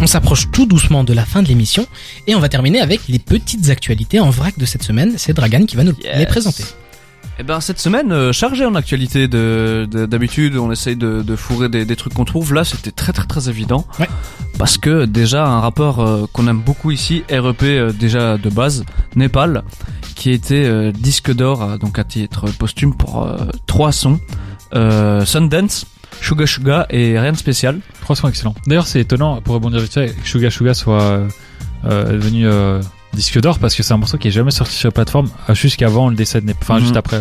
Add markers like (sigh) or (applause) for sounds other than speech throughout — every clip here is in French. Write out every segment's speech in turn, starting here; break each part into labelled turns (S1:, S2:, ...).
S1: On s'approche tout doucement de la fin de l'émission et on va terminer avec les petites actualités en vrac de cette semaine. C'est Dragan qui va nous
S2: Yes.
S1: les présenter.
S2: Eh ben cette semaine euh, chargée en actualité de de- d'habitude on essaye de, de fourrer des, des trucs qu'on trouve là c'était très très très évident
S1: Ouais.
S2: parce que déjà un rappeur euh, qu'on aime beaucoup ici REP euh, déjà de base Népal qui était disque d'or donc à titre posthume pour trois sons Sundance Suga Suga et rien de spécial
S3: Trois sons excellents. D'ailleurs, c'est étonnant, pour rebondir vite fait, que Suga Suga soit euh, euh, devenu euh, disque d'or parce que c'est un morceau qui est jamais sorti sur la plateforme euh, jusqu'avant le décès de Népal. Enfin,
S2: Mhm.
S3: juste après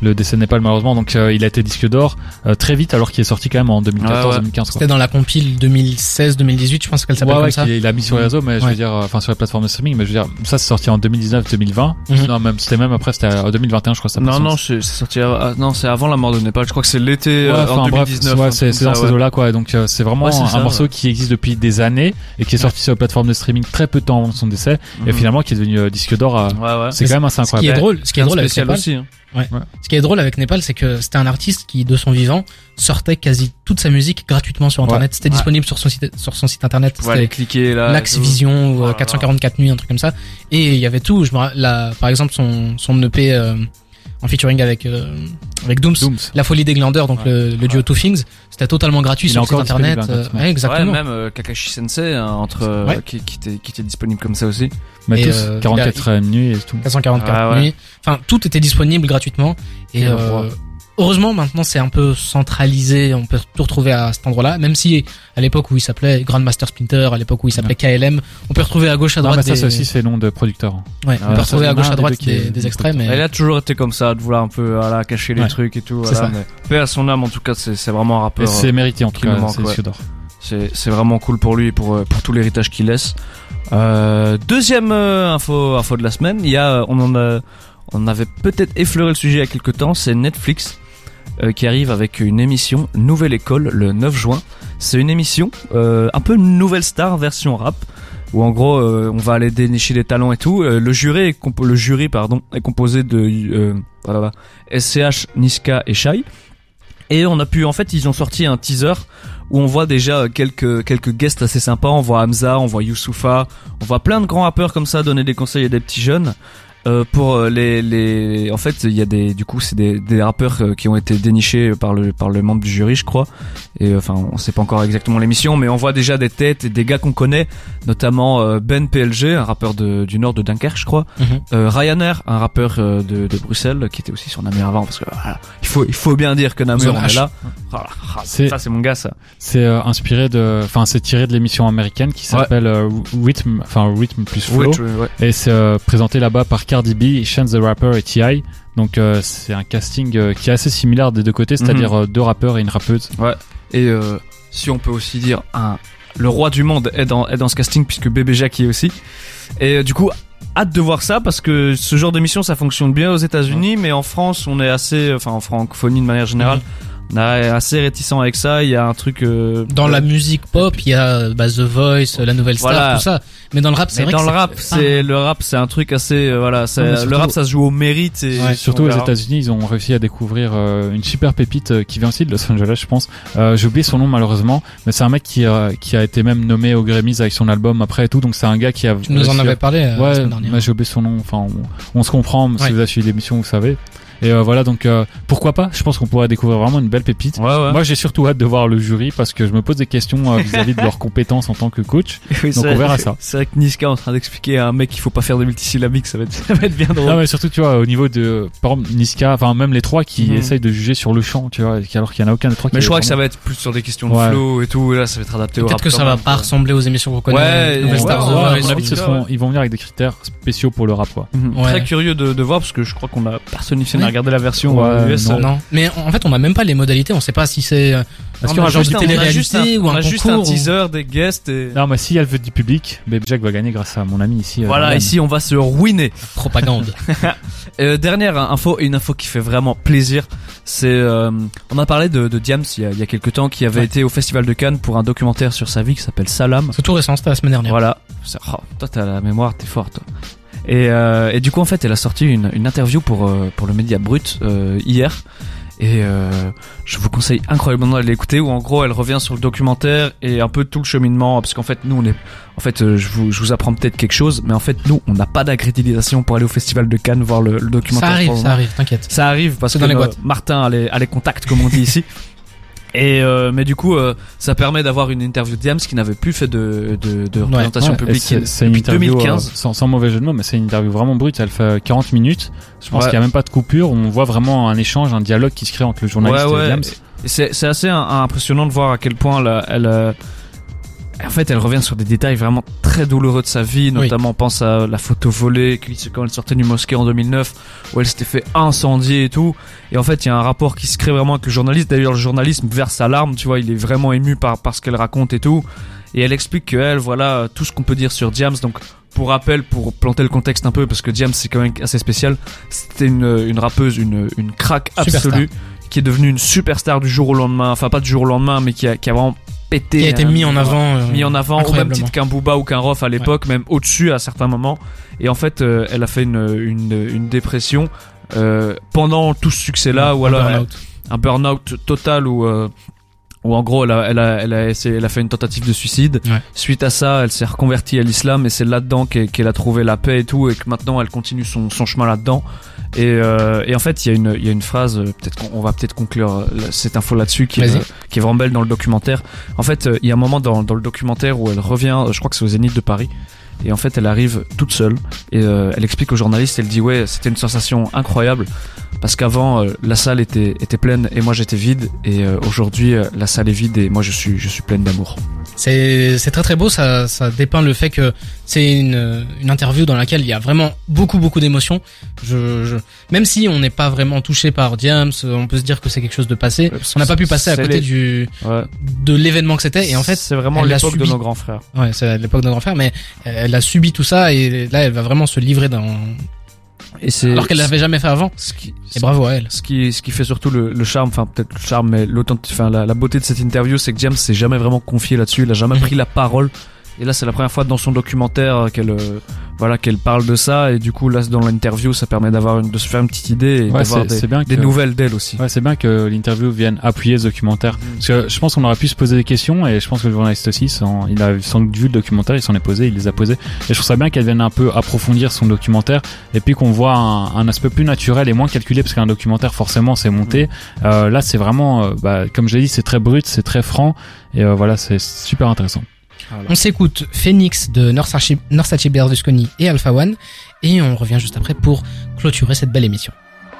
S3: le décès de Népal, malheureusement. Donc, euh, il a été disque d'or euh, très vite alors qu'il est sorti quand même en 2014-2015.
S2: Ouais, ouais.
S3: quoi.
S1: C'était dans la compile 2016-2018, je pense qu'elle s'appelle
S3: Ouais,
S1: comme
S3: ouais,
S1: ça.
S3: qu'il- il a mis sur les réseaux, mais je veux dire, euh, enfin sur la plateforme de streaming, mais je veux dire, ça c'est sorti en 2019-2020.
S1: Mhm.
S3: Non, même c'était même après, c'était en 2021, je crois. Ça
S2: non non c'est c'est sorti à- non c'est avant la mort de Népal je crois que c'est l'été
S3: Ouais,
S2: euh, en
S3: bref,
S2: 2019
S3: ouais, c'est
S2: comme
S3: dans
S2: ça,
S3: ces eaux-là, quoi. Donc euh, c'est vraiment un,
S2: ça,
S3: morceau
S2: ouais.
S3: qui existe depuis des années et qui est sorti sur la plateforme de streaming très peu de temps avant son décès et
S2: Mhm.
S3: finalement qui est devenu disque d'or. euh, c'est quand même assez
S1: Ce qui est
S3: incroyable.
S1: drôle, ce qui est drôle avec
S2: spécial
S1: Népal,
S2: hein.
S1: ce qui est drôle avec Népal, c'est que c'était un artiste qui, de son vivant, sortait quasi toute sa musique gratuitement sur internet. C'était
S2: Ouais.
S1: disponible sur son site, sur son site internet.
S2: Faut aller
S1: C'était
S2: cliquer là.
S1: Lax. Vision ou
S2: Oh
S1: euh,
S2: là là.
S1: 444 nuits, un truc comme ça. Et il y avait tout. Je me, par exemple, son, son EP euh, en featuring avec euh, avec Dooms,
S3: Dooms.
S1: La Folie des Glandeurs, donc
S3: Ouais.
S1: le, le duo Two Things, c'était totalement gratuit
S3: Il
S1: sur le site internet.
S3: hein,
S1: euh,
S3: gratuitement.
S1: ouais, exactement.
S2: Ouais, même euh, Kakashi Sensei hein, entre euh,
S1: Ouais.
S2: qui, qui était qui était disponible comme ça aussi.
S3: Tous,
S1: euh,
S3: 44 nuits et tout.
S1: 444
S2: Ah ouais.
S1: nuits. Enfin, tout était disponible gratuitement. Et euh. Heureusement, maintenant, c'est un peu centralisé. On peut tout retrouver à cet endroit-là. Même si, à l'époque où il s'appelait Grandmaster Splinter, à l'époque où il s'appelait KLM, on peut retrouver à gauche, à
S3: Non,
S1: droite
S3: mais ça
S1: des...
S3: c'est aussi ses noms de producteurs.
S1: Ouais,
S2: Ah
S1: on
S2: ouais,
S1: peut
S2: ça,
S1: retrouver à gauche, à droite
S3: qui
S1: des, des extraits, mais...
S2: Elle a toujours été comme ça, de vouloir un peu voilà, cacher les
S1: Ouais.
S2: trucs et tout.
S1: C'est
S2: Voilà,
S1: ça.
S2: mais paix à son âme, en tout cas, c'est c'est vraiment un
S3: Et
S2: rappeur.
S3: c'est mérité en tout cas, c'est.
S2: C'est c'est vraiment cool pour lui et pour euh, pour tout l'héritage qu'il laisse. Euh, deuxième euh, info info de la semaine, il y a euh, on en a on avait peut-être effleuré le sujet il y a quelques temps, c'est Netflix euh, qui arrive avec une émission Nouvelle École le 9 juin. C'est une émission euh, un peu Nouvelle Star version rap où en gros euh, on va aller dénicher les talents et tout. Euh, le jury est le jury pardon est composé de euh, voilà, SCH, Niska et Shai. Et on a pu en fait ils ont sorti un teaser où on voit déjà quelques quelques guests assez sympas. On voit Hamza, on voit Youssoufa, on voit plein de grands rappeurs comme ça donner des conseils à des petits jeunes. Euh, pour euh, les les en fait il y a des du coup c'est des des rappeurs euh, qui ont été dénichés par le par le membre du jury je crois et enfin on sait pas encore exactement l'émission mais on voit déjà des têtes et des gars qu'on connaît notamment Ben PLG un rappeur de, du nord de Dunkerque je crois euh, Ryanair un rappeur de, de Bruxelles qui était aussi sur Namur avant parce que voilà, il faut il faut bien dire que Namur on est là Voilà.
S3: C'est-
S2: ça c'est mon gars ça
S3: C'est euh, inspiré de, enfin c'est tiré de l'émission américaine qui s'appelle Rhythm, enfin Rhythm plus Flow.
S2: Ouais.
S3: Et c'est présenté là-bas par Cardi B, Chance the Rapper et T.I. Donc euh, c'est un casting euh, qui est assez similaire des deux côtés, c'est-à-dire euh, deux rappeurs et une rappeuse.
S2: Et euh, si on peut aussi dire un le roi du monde est dans est dans ce casting puisque Bébé Jacques y est aussi. Et du coup hâte de voir ça parce que ce genre d'émission ça fonctionne bien aux États-Unis mais en France on est assez enfin en francophonie de manière générale on est assez réticent avec ça il y a un truc euh,
S1: Dans la musique pop, il y a bah, The Voice, La Nouvelle Star,
S2: Voilà.
S1: tout ça. Mais dans le rap, c'est vrai
S2: dans
S1: que
S2: le rap,
S1: c'est
S2: le rap, c'est un truc assez euh, voilà, c'est
S3: Non,
S2: le rap ça se joue au mérite et
S1: Ouais,
S3: Surtout aux. États-Unis, ils ont réussi à découvrir euh, une super pépite euh, qui vient aussi de Los Angeles, je pense. Euh, J'ai oublié son nom malheureusement, mais c'est un mec qui a, qui a été même nommé aux Grammys avec son album après et tout. Donc c'est un gars qui a.
S1: Tu nous en avais parlé euh, la
S3: Ouais,
S1: semaine dernière.
S3: mais j'ai oublié son nom. Enfin, on, on se comprend. Si
S1: Ouais.
S3: vous avez suivi l'émission, vous savez. Et euh, voilà, donc euh, pourquoi pas? Je pense qu'on pourrait découvrir vraiment une belle pépite.
S2: Ouais ouais.
S3: Moi, j'ai surtout hâte de voir le jury parce que je me pose des questions euh, vis-à-vis de leurs (laughs) compétences en tant que coach.
S2: Oui,
S3: donc on verra ça.
S2: C'est vrai que Niska est en train d'expliquer à un mec qu'il faut pas faire de multisyllabiques, ça va être (laughs) ça va être bien drôle.
S3: Non, mais surtout, tu vois, au niveau de, par exemple, Niska, enfin même les trois qui
S2: Mhm.
S3: essayent de juger sur le champ, tu vois, alors qu'il y en a aucun des trois qui.
S2: Mais je crois que ça va être plus sur des questions de
S3: Ouais.
S2: flow et tout. Là, ça va être adapté.
S1: Peut-être que ça va pas ressembler aux émissions qu'on connaît.
S2: Ouais,
S3: ils vont venir avec des critères spéciaux pour le rap, quoi.
S2: Mhm. Très curieux de, voir parce que je crois qu'on a personne ici n'a
S1: Ouais.
S2: Regardé la version
S3: Ouais,
S2: euh, US.
S3: non.
S2: euh,
S1: Non, mais en fait, on a même pas les modalités. On sait pas si c'est euh, est-ce qu'il y aura
S2: a
S1: genre
S2: juste
S1: du
S2: un- on a juste
S1: télé-réalité
S2: un-
S1: ou
S2: on
S1: un
S2: a juste un
S1: ou-
S2: teaser, des guests et.
S3: Non, mais si elle veut du public, Baby Jack va gagner grâce à mon ami ici. euh,
S2: Voilà, ici on va se ruiner.
S1: Propagande. (laughs)
S2: Euh, dernière info, et une info qui fait vraiment plaisir, c'est euh, on a parlé de, de Diams il y a, il y a quelques temps qui avait
S1: Ouais.
S2: été au Festival de Cannes pour un documentaire sur sa vie qui s'appelle Salam.
S1: c'est tout récent, c'était la semaine dernière.
S2: Voilà. Oh, toi, t'as la mémoire, t'es fort, toi. Et, euh, et du coup, en fait, elle a sorti une, une interview pour euh, pour le média Brut euh, hier. Et euh, je vous conseille incroyablement d'aller l'écouter où en gros elle revient sur le documentaire et un peu tout le cheminement parce qu'en fait nous on est en fait euh, je vous je vous apprends peut-être quelque chose mais en fait nous on n'a pas d'accréditation pour aller au festival de Cannes voir le, le documentaire.
S1: Ça arrive, ça arrive, t'inquiète.
S2: Ça arrive parce que
S1: dans les
S2: euh,
S1: boîtes.
S2: Martin a les, a les contacts comme on dit ici. (laughs) Et euh, mais du coup euh, ça permet d'avoir une interview de Diams qui n'avait plus fait de de, de représentation
S3: Ouais, et
S2: publique
S3: c'est- une
S2: depuis
S3: interview,
S2: 2015.
S3: euh, sans, sans mauvais jeu de mots, mais c'est une interview vraiment brute. Elle fait 40 minutes. Je pense
S2: Ouais.
S3: qu'il n'y a même pas de coupure. On voit vraiment un échange, un dialogue qui se crée entre le journaliste
S2: Ouais,
S3: et
S2: ouais.
S3: Diams.
S2: C'est c'est assez un- impressionnant de voir à quel point là, elle euh, en fait elle revient sur des détails vraiment très douloureux de sa vie notamment on pense à la photo volée quand elle sortait du mosquée en 2009 où elle s'était fait incendier et tout. Et en fait il y a un rapport qui se crée vraiment avec le journaliste. D'ailleurs le journalisme verse sa larme tu vois il est vraiment ému par, par ce qu'elle raconte et tout. Et elle explique que elle voilà tout ce qu'on peut dire sur Diams donc pour rappel, pour planter le contexte un peu, parce que Diams c'est quand même assez spécial, c'était une, une rappeuse, une, une craque
S1: Superstar.
S2: absolue, qui est devenue une superstar du jour au lendemain, enfin pas du jour au lendemain, mais qui a, qui a vraiment pété.
S1: Qui a été
S2: hein,
S1: mis en avant. euh,
S2: mis en avant au même titre qu'un Booba ou qu'un Rof à l'époque, même au-dessus à certains moments. Et en fait, euh, elle a fait une, une, une dépression euh, pendant tout ce succès-là, ou alors un burn-out total où, euh, où en gros elle a, elle, a, elle, a essayé- elle a fait une tentative de suicide.
S1: Ouais.
S2: Suite à ça, elle s'est reconvertie à l'islam et c'est là-dedans qu'elle a trouvé la paix et tout et que maintenant elle continue son, son chemin là-dedans. Et, euh, et en fait, il y a une, il y a une phrase, euh, peut-être qu'on on va peut-être conclure euh, cette info là-dessus qui, est,
S1: Vas-y.
S2: qui est vraiment belle dans le documentaire. En fait, il y a un moment dans, dans le documentaire où elle revient, je crois que c'est au Zénith de Paris, et en fait elle arrive toute seule et euh, elle explique au journaliste, elle dit ouais c'était une sensation incroyable parce qu'avant euh, la salle était, était pleine et moi j'étais vide et euh, aujourd'hui la salle est vide et moi je suis, je suis pleine d'amour.
S1: C'est c'est très très beau, ça, ça dépeint le fait que c'est une, une interview dans laquelle il y a vraiment beaucoup beaucoup d'émotions. Je, je, même si on n'est pas vraiment touché par Diams, on peut se dire que c'est quelque chose de passé. On n'a pas pu passer à côté
S2: les-
S1: du
S2: Ouais.
S1: de l'événement que c'était et en fait
S2: c'est vraiment l'époque de nos grands frères.
S1: ouais c'est l'époque de grand frère mais elle a subi tout ça et là elle va vraiment se livrer dans
S2: Et c'est
S1: alors qu'elle l'avait jamais fait avant
S2: ce qui,
S1: et bravo à elle.
S2: ce qui, ce qui fait surtout le, le charme, enfin peut-être le charme, mais enfin la, la beauté de cette interview, c'est que James s'est jamais vraiment confié là-dessus, il a jamais
S1: Mhm.
S2: pris la parole. Et là, c'est la première fois dans son documentaire qu'elle, euh, voilà, qu'elle parle de ça. Et du coup, là, dans l'interview, ça permet d'avoir de se faire une petite idée et
S3: Ouais,
S2: d'avoir des,
S3: c'est bien
S2: des
S3: que-
S2: nouvelles d'elle aussi.
S3: Ouais, c'est bien que l'interview vienne appuyer ce documentaire.
S2: Mm.
S3: Parce que je pense qu'on aurait pu se poser des questions et je pense que le journaliste aussi, sans- il a sans doute vu le documentaire, il s'en est posé, il les a posés. Et je trouve ça bien qu'elle vienne un peu approfondir son documentaire et puis qu'on voit un, un aspect plus naturel et moins calculé parce qu'un documentaire forcément c'est monté. Euh, là, c'est vraiment, euh, bah, comme je l'ai dit, c'est très brut, c'est très franc et euh, voilà, c'est super intéressant.
S1: On s'écoute Phoenix de Norsace Berlusconi et Alpha One et on revient juste après pour clôturer cette belle émission.